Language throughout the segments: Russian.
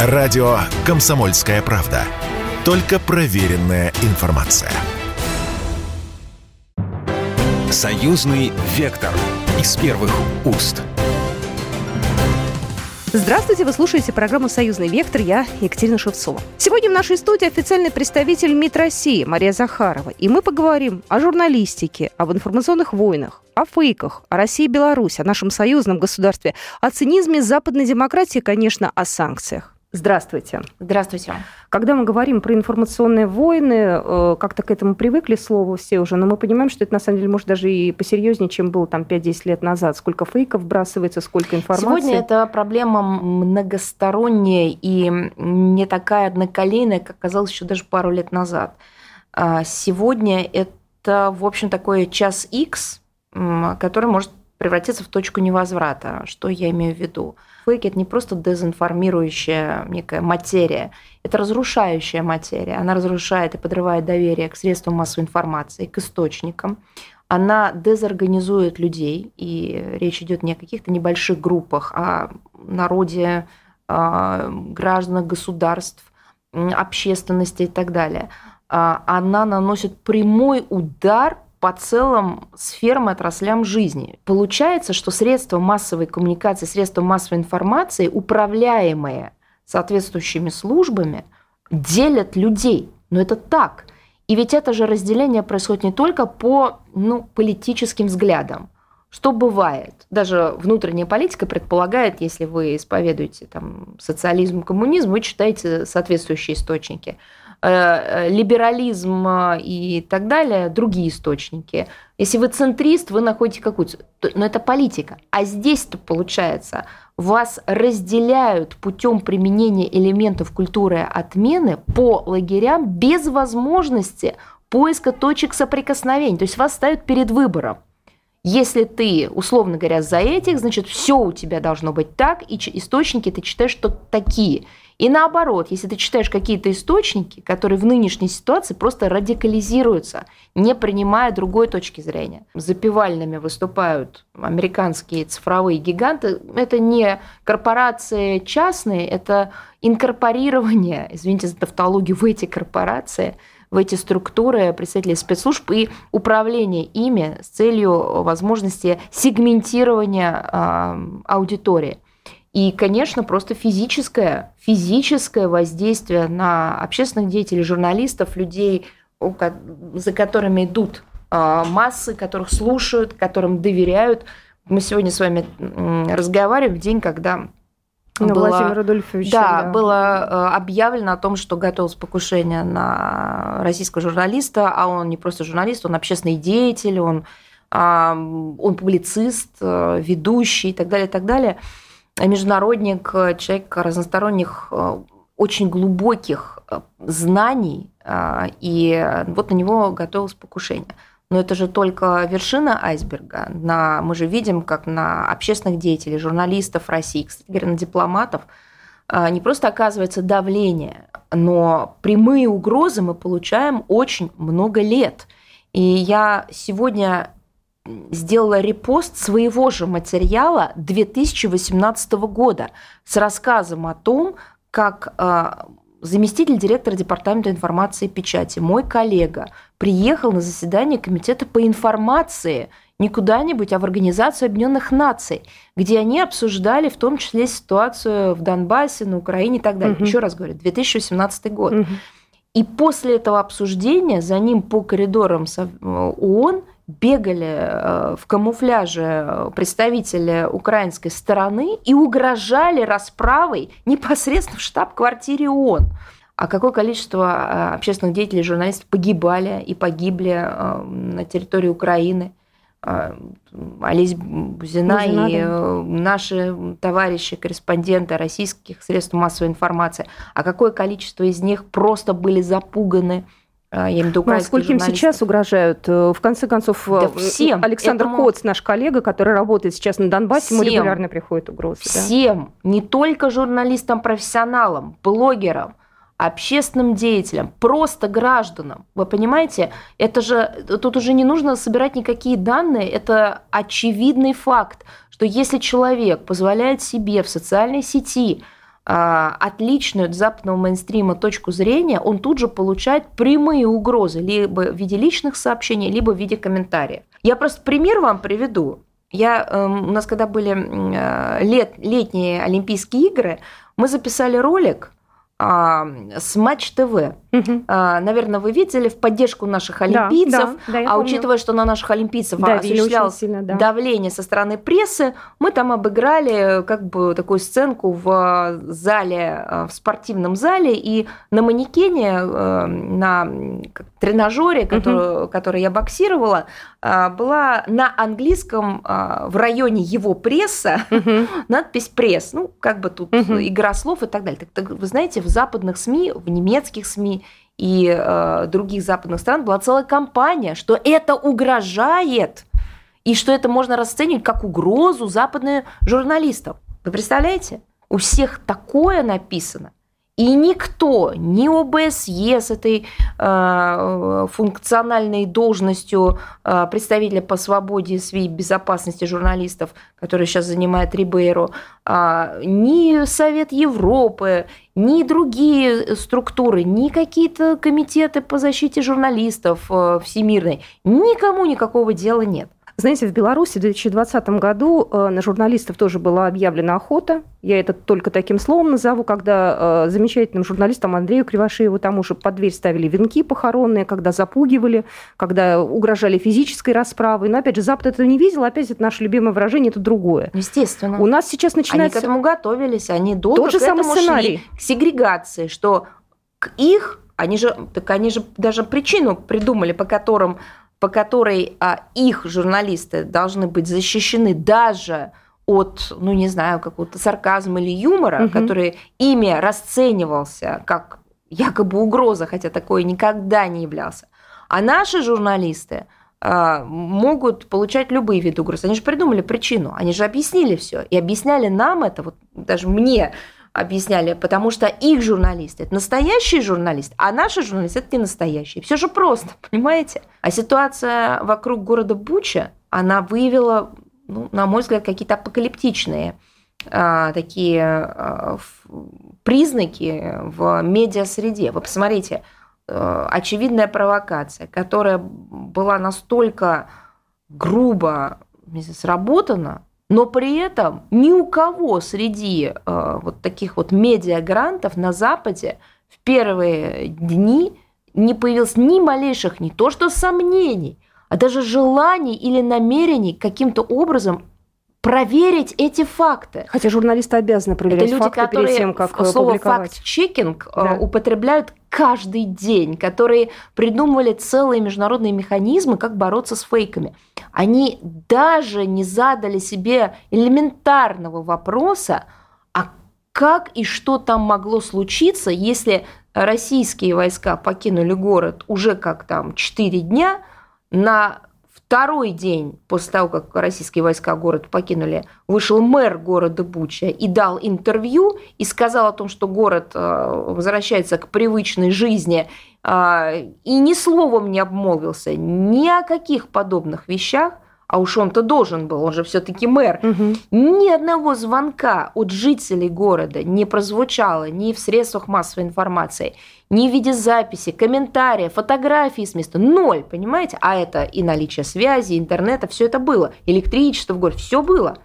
Радио «Комсомольская правда». Только проверенная информация. Союзный вектор из первых уст. Здравствуйте, вы слушаете программу «Союзный вектор». Я Екатерина Шевцова. Сегодня в нашей студии официальный представитель МИД России Мария Захарова. И мы поговорим о журналистике, об информационных войнах, о фейках, о России и Беларуси, о нашем союзном государстве, о цинизме западной демократии, конечно, о санкциях. Здравствуйте. Здравствуйте. Когда мы говорим про информационные войны, э, как-то к этому привыкли слово все уже, но мы понимаем, что это на самом деле может даже и посерьезнее, чем было там 5-10 лет назад. Сколько фейков вбрасывается, сколько информации. Сегодня это проблема многосторонняя и не такая одноколейная, как казалось еще даже пару лет назад. А сегодня это, в общем, такой час X, который может превратиться в точку невозврата. Что я имею в виду? Фейк – это не просто дезинформирующая некая материя, это разрушающая материя. Она разрушает и подрывает доверие к средствам массовой информации, к источникам. Она дезорганизует людей, и речь идет не о каких-то небольших группах, а о народе, гражданах государств, общественности и так далее. А она наносит прямой удар по целым сферам и отраслям жизни. Получается, что средства массовой коммуникации, средства массовой информации, управляемые соответствующими службами, делят людей. Но это так. И ведь это же разделение происходит не только по ну, политическим взглядам. Что бывает? Даже внутренняя политика предполагает, если вы исповедуете там, социализм, коммунизм, вы читаете соответствующие источники – либерализм э, и так далее, другие источники. Если вы центрист, вы находите какую-то... Но это политика. А здесь-то получается, вас разделяют путем применения элементов культуры отмены по лагерям без возможности поиска точек соприкосновения. То есть вас ставят перед выбором. Если ты, условно говоря, за этих, значит, все у тебя должно быть так, и источники ты читаешь, что такие. И наоборот, если ты читаешь какие-то источники, которые в нынешней ситуации просто радикализируются, не принимая другой точки зрения. Запивальными выступают американские цифровые гиганты. Это не корпорации частные, это инкорпорирование, извините за тавтологию, в эти корпорации, в эти структуры представителей спецслужб и управление ими с целью возможности сегментирования э, аудитории. И, конечно, просто физическое, физическое воздействие на общественных деятелей, журналистов, людей, за которыми идут а, массы, которых слушают, которым доверяют. Мы сегодня с вами разговариваем в день, когда ну, было, Владимир Рудольфович. Да, да, было а, объявлено о том, что готовилось покушение на российского журналиста, а он не просто журналист, он общественный деятель, он, он публицист, ведущий и так далее, и так далее международник, человек разносторонних, э, очень глубоких э, знаний, э, и вот на него готовилось покушение. Но это же только вершина айсберга. На, мы же видим, как на общественных деятелей, журналистов России, кстати говоря, на дипломатов не просто оказывается давление, но прямые угрозы мы получаем очень много лет. И я сегодня сделала репост своего же материала 2018 года с рассказом о том, как а, заместитель директора Департамента информации и печати, мой коллега, приехал на заседание Комитета по информации не куда-нибудь, а в Организацию Объединенных Наций, где они обсуждали в том числе ситуацию в Донбассе, на Украине и так далее. Угу. Еще раз говорю, 2018 год. Угу. И после этого обсуждения за ним по коридорам ООН бегали э, в камуфляже э, представители украинской стороны и угрожали расправой непосредственно в штаб-квартире ООН. А какое количество э, общественных деятелей, журналистов погибали и погибли на территории Украины? Олесь Бузина, Бузина и да. наши товарищи, корреспонденты российских средств массовой информации, а какое количество из них просто были запуганы я имею в виду ну, сколько им сейчас угрожают? Э, в конце концов, да э, всем. Александр Этому... Коц, наш коллега, который работает сейчас на Донбассе, всем. ему регулярно приходят угрозы. Всем, да? не только журналистам-профессионалам, блогерам, общественным деятелям, просто гражданам. Вы понимаете, это же тут уже не нужно собирать никакие данные, это очевидный факт, что если человек позволяет себе в социальной сети а, отличную от западного мейнстрима точку зрения, он тут же получает прямые угрозы либо в виде личных сообщений, либо в виде комментариев. Я просто пример вам приведу. Я, эм, у нас когда были э, лет, летние Олимпийские игры, мы записали ролик а, с Матч ТВ. Угу. А, наверное, вы видели в поддержку наших олимпийцев, да, да, да, а помню. учитывая, что на наших олимпийцев да, осуществлялось сильно, да. давление со стороны прессы, мы там обыграли как бы такую сценку в зале, в спортивном зале, и на манекене, э, на тренажере, который, угу. который я боксировала, была на английском в районе его пресса угу. надпись «пресс». Ну, как бы тут угу. игра слов и так далее. Так, так, вы знаете, западных СМИ, в немецких СМИ и э, других западных стран была целая кампания, что это угрожает и что это можно расценивать как угрозу западных журналистов. Вы представляете? У всех такое написано. И никто, ни ОБСЕ с этой э, функциональной должностью э, представителя по свободе и безопасности журналистов, который сейчас занимает Рибейро, э, ни Совет Европы, ни другие структуры, ни какие-то комитеты по защите журналистов э, всемирной, никому никакого дела нет. Знаете, в Беларуси в 2020 году э, на журналистов тоже была объявлена охота. Я это только таким словом назову, когда э, замечательным журналистам Андрею Кривошееву тому же под дверь ставили венки похоронные, когда запугивали, когда угрожали физической расправой. Но, опять же, Запад это не видел, опять это наше любимое выражение, это другое. Естественно. У нас сейчас начинается... Они к этому готовились, они долго Тот же к самый этому сценарий. шли, к сегрегации, что к их они же, так они же даже причину придумали, по которым по которой а, их журналисты должны быть защищены даже от, ну не знаю, какого-то сарказма или юмора, угу. который ими расценивался как якобы угроза, хотя такое никогда не являлся. А наши журналисты а, могут получать любые виды угроз. Они же придумали причину, они же объяснили все. И объясняли нам это, вот даже мне, объясняли, потому что их журналисты – это настоящие журналисты, а наши журналисты – это не настоящие. Все же просто, понимаете? А ситуация вокруг города Буча, она выявила, ну, на мой взгляд, какие-то апокалиптичные а, такие а, признаки в медиасреде. Вы посмотрите, а, очевидная провокация, которая была настолько грубо сработана, но при этом ни у кого среди э, вот таких вот медиагрантов на Западе в первые дни не появилось ни малейших не то что сомнений, а даже желаний или намерений каким-то образом проверить эти факты. Хотя журналисты обязаны проверять Это люди, факты которые перед тем, как слово факт-чекинг э, да. употребляют каждый день, которые придумывали целые международные механизмы, как бороться с фейками. Они даже не задали себе элементарного вопроса, а как и что там могло случиться, если российские войска покинули город уже как там 4 дня, на второй день после того, как российские войска город покинули, вышел мэр города Буча и дал интервью и сказал о том, что город э, возвращается к привычной жизни э, и ни словом не обмолвился ни о каких подобных вещах, а уж он-то должен был, он же все-таки мэр. Угу. Ни одного звонка от жителей города не прозвучало ни в средствах массовой информации, ни в виде записи, комментариев, фотографий с места. Ноль, понимаете? А это и наличие связи, интернета, все это было. Электричество в городе, все было.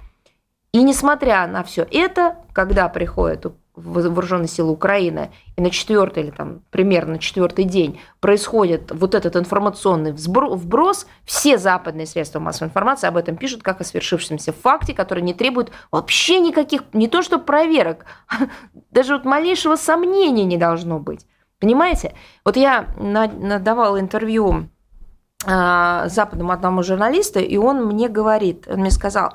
И несмотря на все это, когда приходит вооруженные силы Украины, и на четвертый или там примерно на четвертый день происходит вот этот информационный вброс, все западные средства массовой информации об этом пишут как о свершившемся факте, который не требует вообще никаких, не то что проверок, даже вот малейшего сомнения не должно быть. Понимаете? Вот я давала интервью а, западному одному журналисту, и он мне говорит, он мне сказал,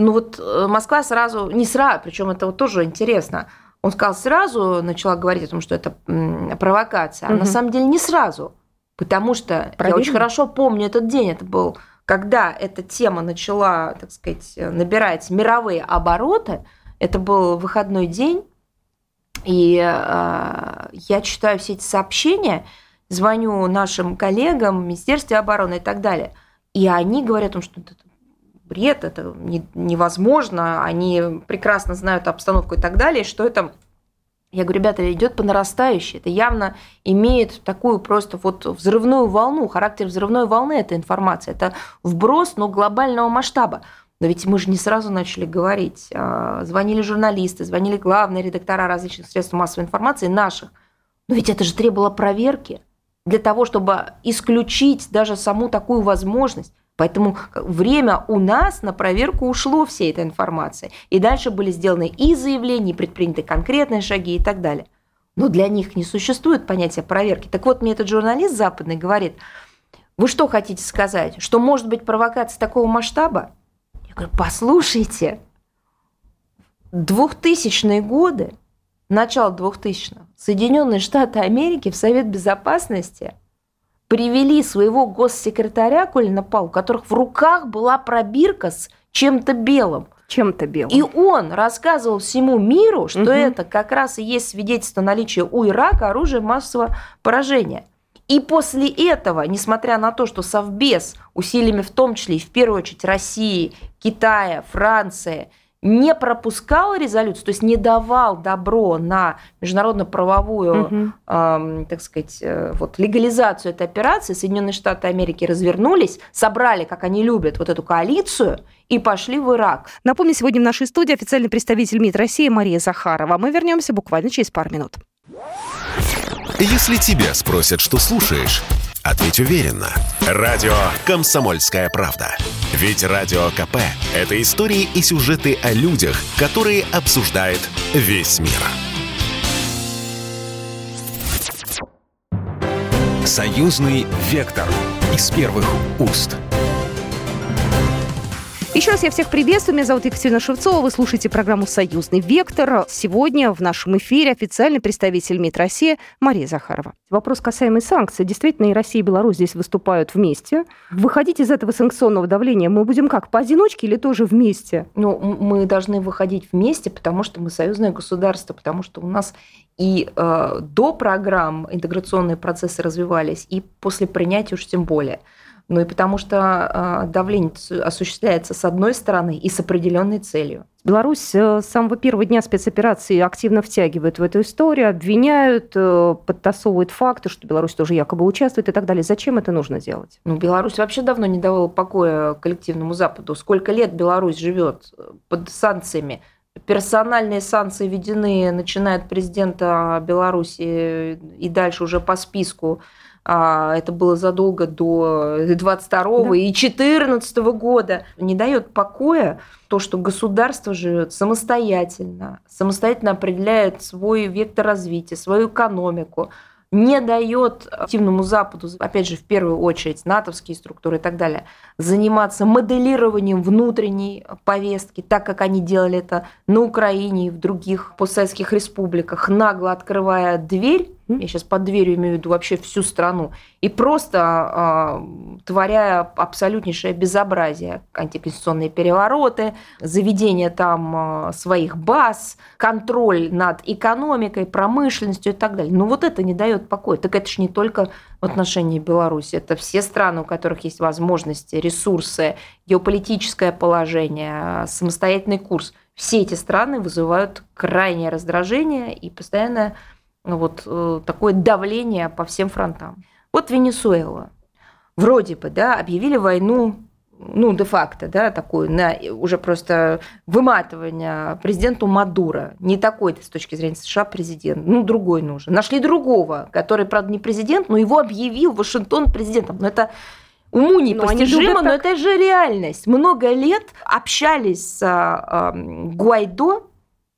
ну вот э, Москва сразу, не сразу, причем это вот тоже интересно, он сказал сразу, начала говорить о том, что это провокация, а угу. на самом деле не сразу, потому что Проверим. я очень хорошо помню этот день, это был, когда эта тема начала, так сказать, набирать мировые обороты, это был выходной день, и э, я читаю все эти сообщения, звоню нашим коллегам в Министерстве обороны и так далее, и они говорят о том, что это бред, это не, невозможно, они прекрасно знают обстановку и так далее, что это Я говорю, ребята, идет по нарастающей. Это явно имеет такую просто вот взрывную волну, характер взрывной волны эта информация. Это вброс, но глобального масштаба. Но ведь мы же не сразу начали говорить. А, звонили журналисты, звонили главные редактора различных средств массовой информации наших. Но ведь это же требовало проверки для того, чтобы исключить даже саму такую возможность. Поэтому время у нас на проверку ушло всей этой информации. И дальше были сделаны и заявления, и предприняты конкретные шаги и так далее. Но для них не существует понятия проверки. Так вот, мне этот журналист западный говорит, вы что хотите сказать, что может быть провокация такого масштаба? Я говорю, послушайте, 2000-е годы, начало 2000-х, Соединенные Штаты Америки в Совет Безопасности привели своего госсекретаря Колина Пау, у которых в руках была пробирка с чем-то белым. Чем-то белым. И он рассказывал всему миру, что угу. это как раз и есть свидетельство наличия у Ирака оружия массового поражения. И после этого, несмотря на то, что Совбез усилиями в том числе и в первую очередь России, Китая, Франции не пропускал резолюцию, то есть не давал добро на международно-правовую, угу. э, так сказать, э, вот, легализацию этой операции, Соединенные Штаты Америки развернулись, собрали, как они любят, вот эту коалицию и пошли в Ирак. Напомню, сегодя в нашей студии официальный представитель МИД России Мария Захарова. Мы вернемся буквально через пару минут. Если тебя спросят, что слушаешь, ответь уверенно. Радио «Комсомольская правда». Ведь Радио КП – это истории и сюжеты о людях, которые обсуждает весь мир. Союзный вектор из первых уст – еще раз я всех приветствую. Меня зовут Екатерина Шевцова. Вы слушаете программу «Союзный вектор». Сегодня в нашем эфире официальный представитель МИД России Мария Захарова. Вопрос касаемый санкций. Действительно, и Россия, и Беларусь здесь выступают вместе. Выходить из этого санкционного давления мы будем как, поодиночке или тоже вместе? Ну, мы должны выходить вместе, потому что мы союзное государство, потому что у нас и э, до программ интеграционные процессы развивались, и после принятия уж тем более – ну и потому что а, давление осуществляется с одной стороны и с определенной целью. Беларусь э, с самого первого дня спецоперации активно втягивает в эту историю, обвиняют, э, подтасовывают факты, что Беларусь тоже якобы участвует и так далее. Зачем это нужно делать? Ну, Беларусь вообще давно не давала покоя коллективному Западу. Сколько лет Беларусь живет э, под санкциями? Персональные санкции введены, начиная от президента Беларуси и дальше уже по списку это было задолго до 22 да. и 14 года, не дает покоя то, что государство живет самостоятельно, самостоятельно определяет свой вектор развития, свою экономику, не дает активному Западу, опять же, в первую очередь, натовские структуры и так далее, заниматься моделированием внутренней повестки, так как они делали это на Украине и в других постсоветских республиках, нагло открывая дверь я сейчас под дверью имею в виду вообще всю страну, и просто э, творя абсолютнейшее безобразие, антиконституционные перевороты, заведение там э, своих баз, контроль над экономикой, промышленностью и так далее. Но вот это не дает покоя. Так это же не только в отношении Беларуси, это все страны, у которых есть возможности, ресурсы, геополитическое положение, самостоятельный курс. Все эти страны вызывают крайнее раздражение и постоянное вот э, такое давление по всем фронтам. Вот Венесуэла. Вроде бы, да, объявили войну, ну, де-факто, да, такую, на уже просто выматывание президенту Мадуро. Не такой с точки зрения США президент, ну, другой нужен. Нашли другого, который, правда, не президент, но его объявил Вашингтон президентом. Но это уму непостижимо, но, но это же реальность. Много лет общались с э, Гуайдо,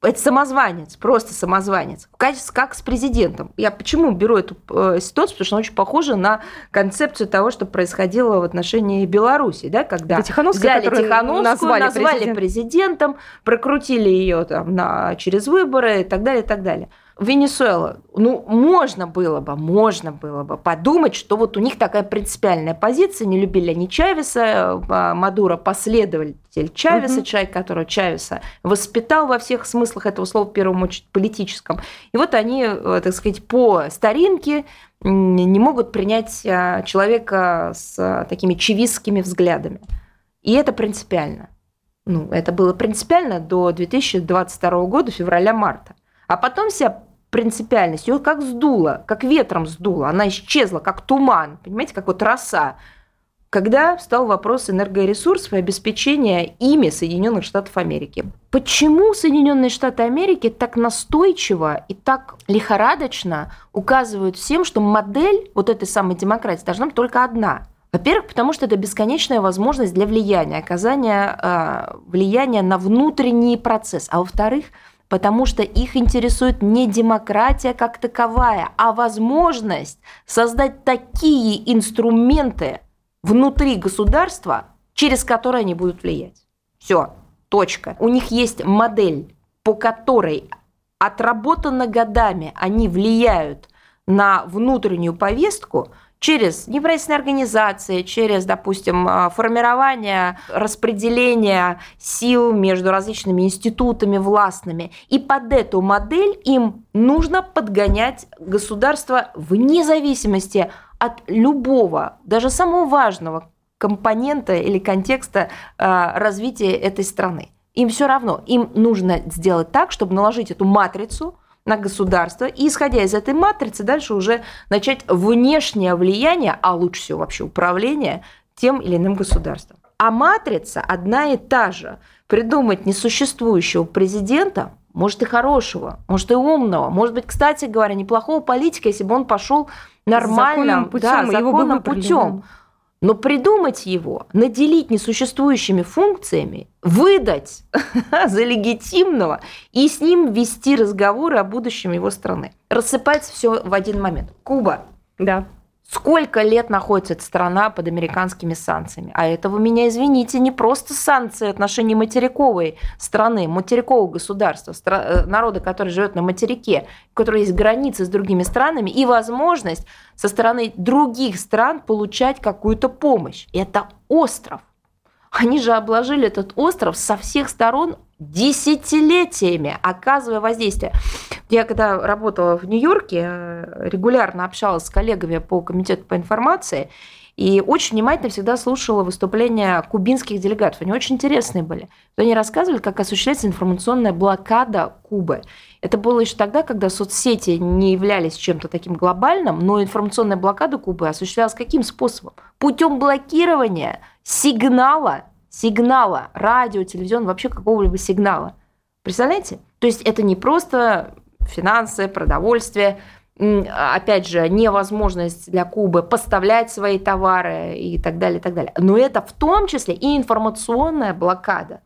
это самозванец, просто самозванец. Как с президентом. Я почему беру эту э, ситуацию? Потому что она очень похожа на концепцию того, что происходило в отношении Беларуси, да, когда взяли Тихановскую, назвали, назвали президент. президентом, прокрутили ее там на, через выборы и так далее, и так далее. Венесуэла, ну, можно было бы, можно было бы подумать, что вот у них такая принципиальная позиция, не любили они Чавеса, а, Мадуро последователь Чавеса, угу. человек, который Чавеса воспитал во всех смыслах этого слова, в первую очередь политическом. И вот они, э, так сказать, по старинке не могут принять а, человека с а, такими чевистскими взглядами. И это принципиально. Ну, это было принципиально до 2022 года, февраля-марта. А потом себя принципиальность, ее как сдуло, как ветром сдуло, она исчезла, как туман, понимаете, как вот роса, когда встал вопрос энергоресурсов и обеспечения ими Соединенных Штатов Америки. Почему Соединенные Штаты Америки так настойчиво и так лихорадочно указывают всем, что модель вот этой самой демократии должна быть только одна? Во-первых, потому что это бесконечная возможность для влияния, оказания э, влияния на внутренний процесс. А во-вторых, потому что их интересует не демократия как таковая, а возможность создать такие инструменты внутри государства, через которые они будут влиять. Все, точка. У них есть модель, по которой отработано годами они влияют на внутреннюю повестку – через неправительственные организации, через, допустим, а, формирование, распределение сил между различными институтами властными. И под эту модель им нужно подгонять государство вне зависимости от любого, даже самого важного компонента или контекста а, развития этой страны. Им все равно, им нужно сделать так, чтобы наложить эту матрицу – на государство, и исходя из этой матрицы дальше уже начать внешнее влияние, а лучше всего вообще управление тем или иным государством. А матрица одна и та же. Придумать несуществующего президента, может и хорошего, может и умного, может быть, кстати говоря, неплохого политика, если бы он пошел нормальным, законным путем, да, законным путем. Но придумать его, наделить несуществующими функциями, выдать за легитимного и с ним вести разговоры о будущем его страны. Рассыпается все в один момент. Куба. Да. Сколько лет находится эта страна под американскими санкциями? А это, вы меня извините, не просто санкции в отношении материковой страны, материкового государства, стра- э, народа, который живет на материке, у которого есть границы с другими странами и возможность со стороны других стран получать какую-то помощь. Это остров. Они же обложили этот остров со всех сторон десятилетиями, оказывая воздействие. Я когда работала в Нью-Йорке, э, регулярно общалась с коллегами по комитету по информации, и очень внимательно всегда слушала выступления кубинских делегатов. Они очень интересные были. Они рассказывали, как осуществляется информационная блокада Кубы. Это было еще тогда, когда соцсети не являлись чем-то таким глобальным, но информационная блокада Кубы осуществлялась каким способом? Путем блокирования сигнала, сигнала, радио, телевизион, вообще какого-либо сигнала. Представляете? То есть это не просто финансы, продовольствие, опять же, невозможность для Кубы поставлять свои товары и так далее, и так далее. Но это в том числе и информационная блокада.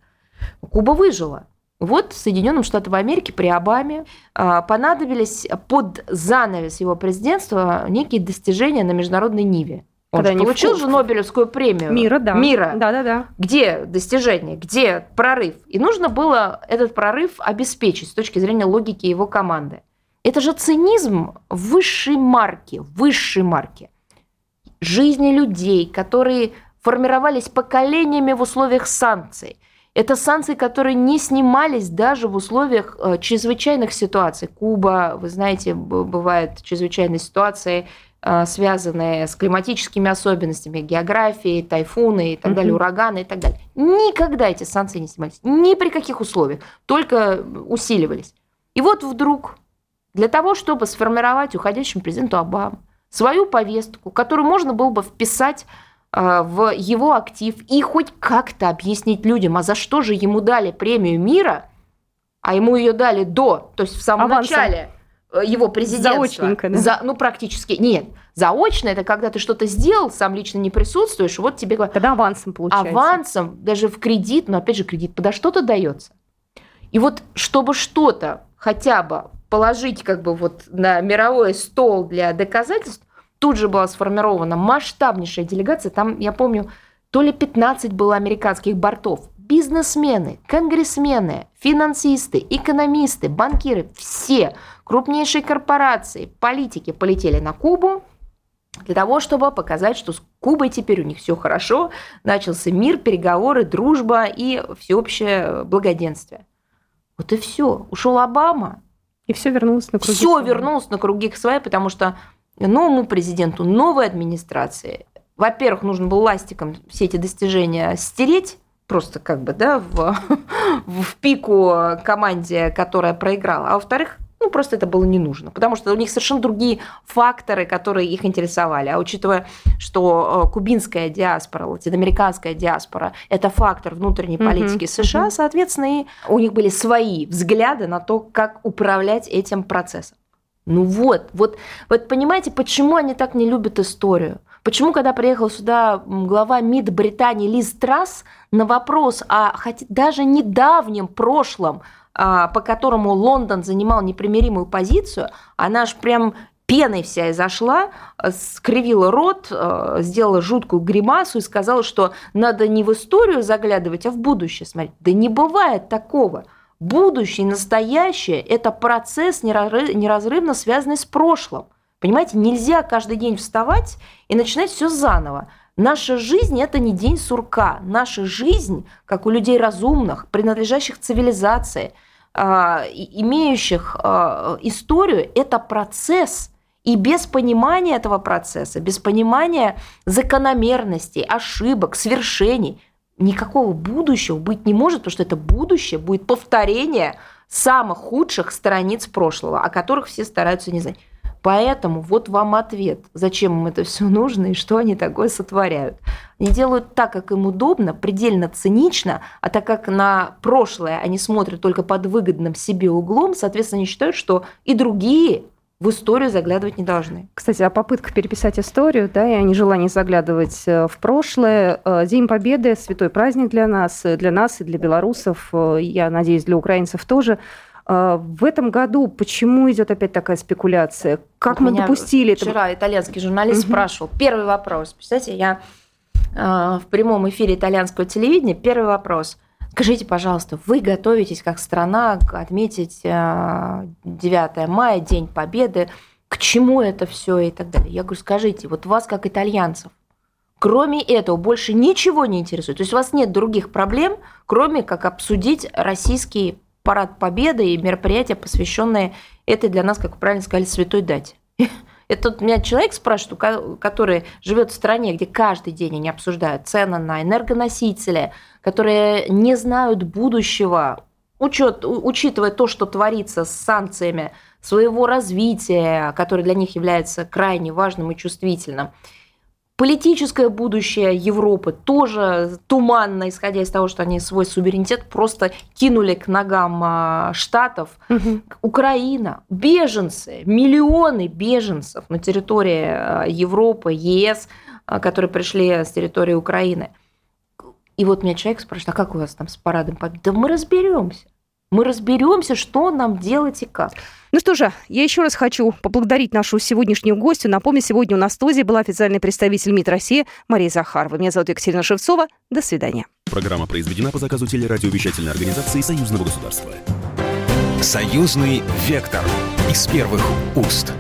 Куба выжила. Вот Соединенным Штатам Америки при Обаме а, понадобились под занавес его президентства некие достижения на международной ниве. Он Когда же получил в... же Нобелевскую премию. Мира, да. Мира. Да, да, да. Где достижение, где прорыв? И нужно было этот прорыв обеспечить с точки зрения логики его команды. Это же цинизм высшей марки, высшей марки. Жизни людей, которые формировались поколениями в условиях санкций. Это санкции, которые не снимались даже в условиях э, чрезвычайных ситуаций. Куба, вы знаете, бывают чрезвычайные ситуации, связанные с климатическими особенностями, географией, тайфуны и так далее, ураганы и так далее. Никогда эти санкции не снимались, ни при каких условиях, только усиливались. И вот вдруг для того, чтобы сформировать уходящему президенту Обаму свою повестку, которую можно было бы вписать Э, в его актив и хоть как-то объяснить людям, а за что же ему дали премию мира, а ему ее дали до, то есть в самом Авансом. начале его президентства. Заочненько, да? За, ну, практически. Нет, заочно это когда ты что-то сделал, сам лично не присутствуешь, вот тебе. Когда авансом получается. Авансом, даже в кредит, но опять же кредит подо что-то дается. И вот чтобы что-то хотя бы положить как бы вот на мировой стол для доказательств, Тут же была сформирована масштабнейшая делегация. Там, я помню, то ли 15 было американских бортов. Бизнесмены, конгрессмены, финансисты, экономисты, банкиры, все крупнейшие корпорации, политики полетели на Кубу для того, чтобы показать, что с Кубой теперь у них все хорошо, начался мир, переговоры, дружба и всеобщее благоденствие. Вот и все. Ушел Обама. И все вернулось на круги Все вернулось на круги к своей, потому что новому президенту, новой администрации, во-первых, нужно было ластиком все эти достижения стереть, просто как бы, да, в, в пику команде, которая проиграла. А во-вторых, Ну, просто это было не нужно, потому что у них совершенно другие факторы, которые их интересовали. А учитывая, что э, кубинская диаспора, латиноамериканская диаспора – это фактор внутренней политики mm-hmm. США, соответственно, и у них были свои взгляды на то, как управлять этим процессом. Ну вот, вот, вот понимаете, почему они так не любят историю? Почему, когда приехал сюда глава МИД Британии Лиз Трасс, на вопрос о хотя, даже недавнем прошлом, а, по которому Лондон занимал непримиримую позицию, она аж прям пеной вся изошла, скривила рот, э, сделала жуткую гримасу и сказала, что надо не в историю заглядывать, а в будущее смотреть. Да не бывает такого. Будущее настоящее – это процесс, неразрывно связанный с прошлым. Понимаете, нельзя каждый день вставать и начинать все заново. Наша жизнь – это не день сурка. Наша жизнь, как у людей разумных, принадлежащих цивилизации, а, имеющих а, историю, это процесс. И без понимания этого процесса, без понимания закономерностей, ошибок, свершений, никакого будущего быть не может, потому что это будущее будет повторение самых худших страниц прошлого, о которых все стараются не знать. Поэтому вот вам ответ, зачем им это все нужно и что они такое сотворяют. Они делают так, как им удобно, предельно цинично, а так как на прошлое они смотрят только под выгодным себе углом, соответственно, они считают, что и другие в историю заглядывать не должны. Кстати, о попытках переписать историю, да, и о нежелании заглядывать э, в прошлое. Э, День Победы – святой праздник для нас, э, для нас и для белорусов, я надеюсь, для украинцев тоже. А, в этом году почему идет опять такая спекуляция? Как вот мы допустили это? Вчера итальянский журналист угу. спрашивал. Первый вопрос. Представляете, я э, в прямом эфире итальянского телевидения. Первый вопрос. Скажите, пожалуйста, вы готовитесь как страна отметить э, 9 мая, День Победы. К чему это все и так далее? Я говорю, скажите, вот вас как итальянцев, Кроме этого, больше ничего не интересует. То есть у вас нет других проблем, кроме как обсудить российский парад Победы и мероприятия, посвященные этой для нас, как вы правильно сказали, святой дате. Это тут меня человек спрашивает, который живет в стране, где каждый день они обсуждают цены на энергоносители, которые не знают будущего, учет, учитывая то, что творится с санкциями своего развития, которое для них является крайне важным и чувствительным. Политическое будущее Европы тоже туманно, исходя из того, что они свой суверенитет просто кинули к ногам а, Штатов. Угу. Украина, беженцы, миллионы беженцев на территории а, Европы, ЕС, а, которые пришли с территории Украины. И вот меня человек спрашивает, а как у вас там с парадом победы? Да мы разберемся. Мы разберемся, что нам делать и как. Ну что же, я еще раз хочу поблагодарить нашу сегодняшнюю гостью. Напомню, сегодня у нас в студии была официальный представитель МИД России Мария Захарова. Меня зовут Екатерина Шевцова. До свидания. Программа произведена по заказу телерадиовещательной организации Союзного государства. Союзный вектор из первых уст.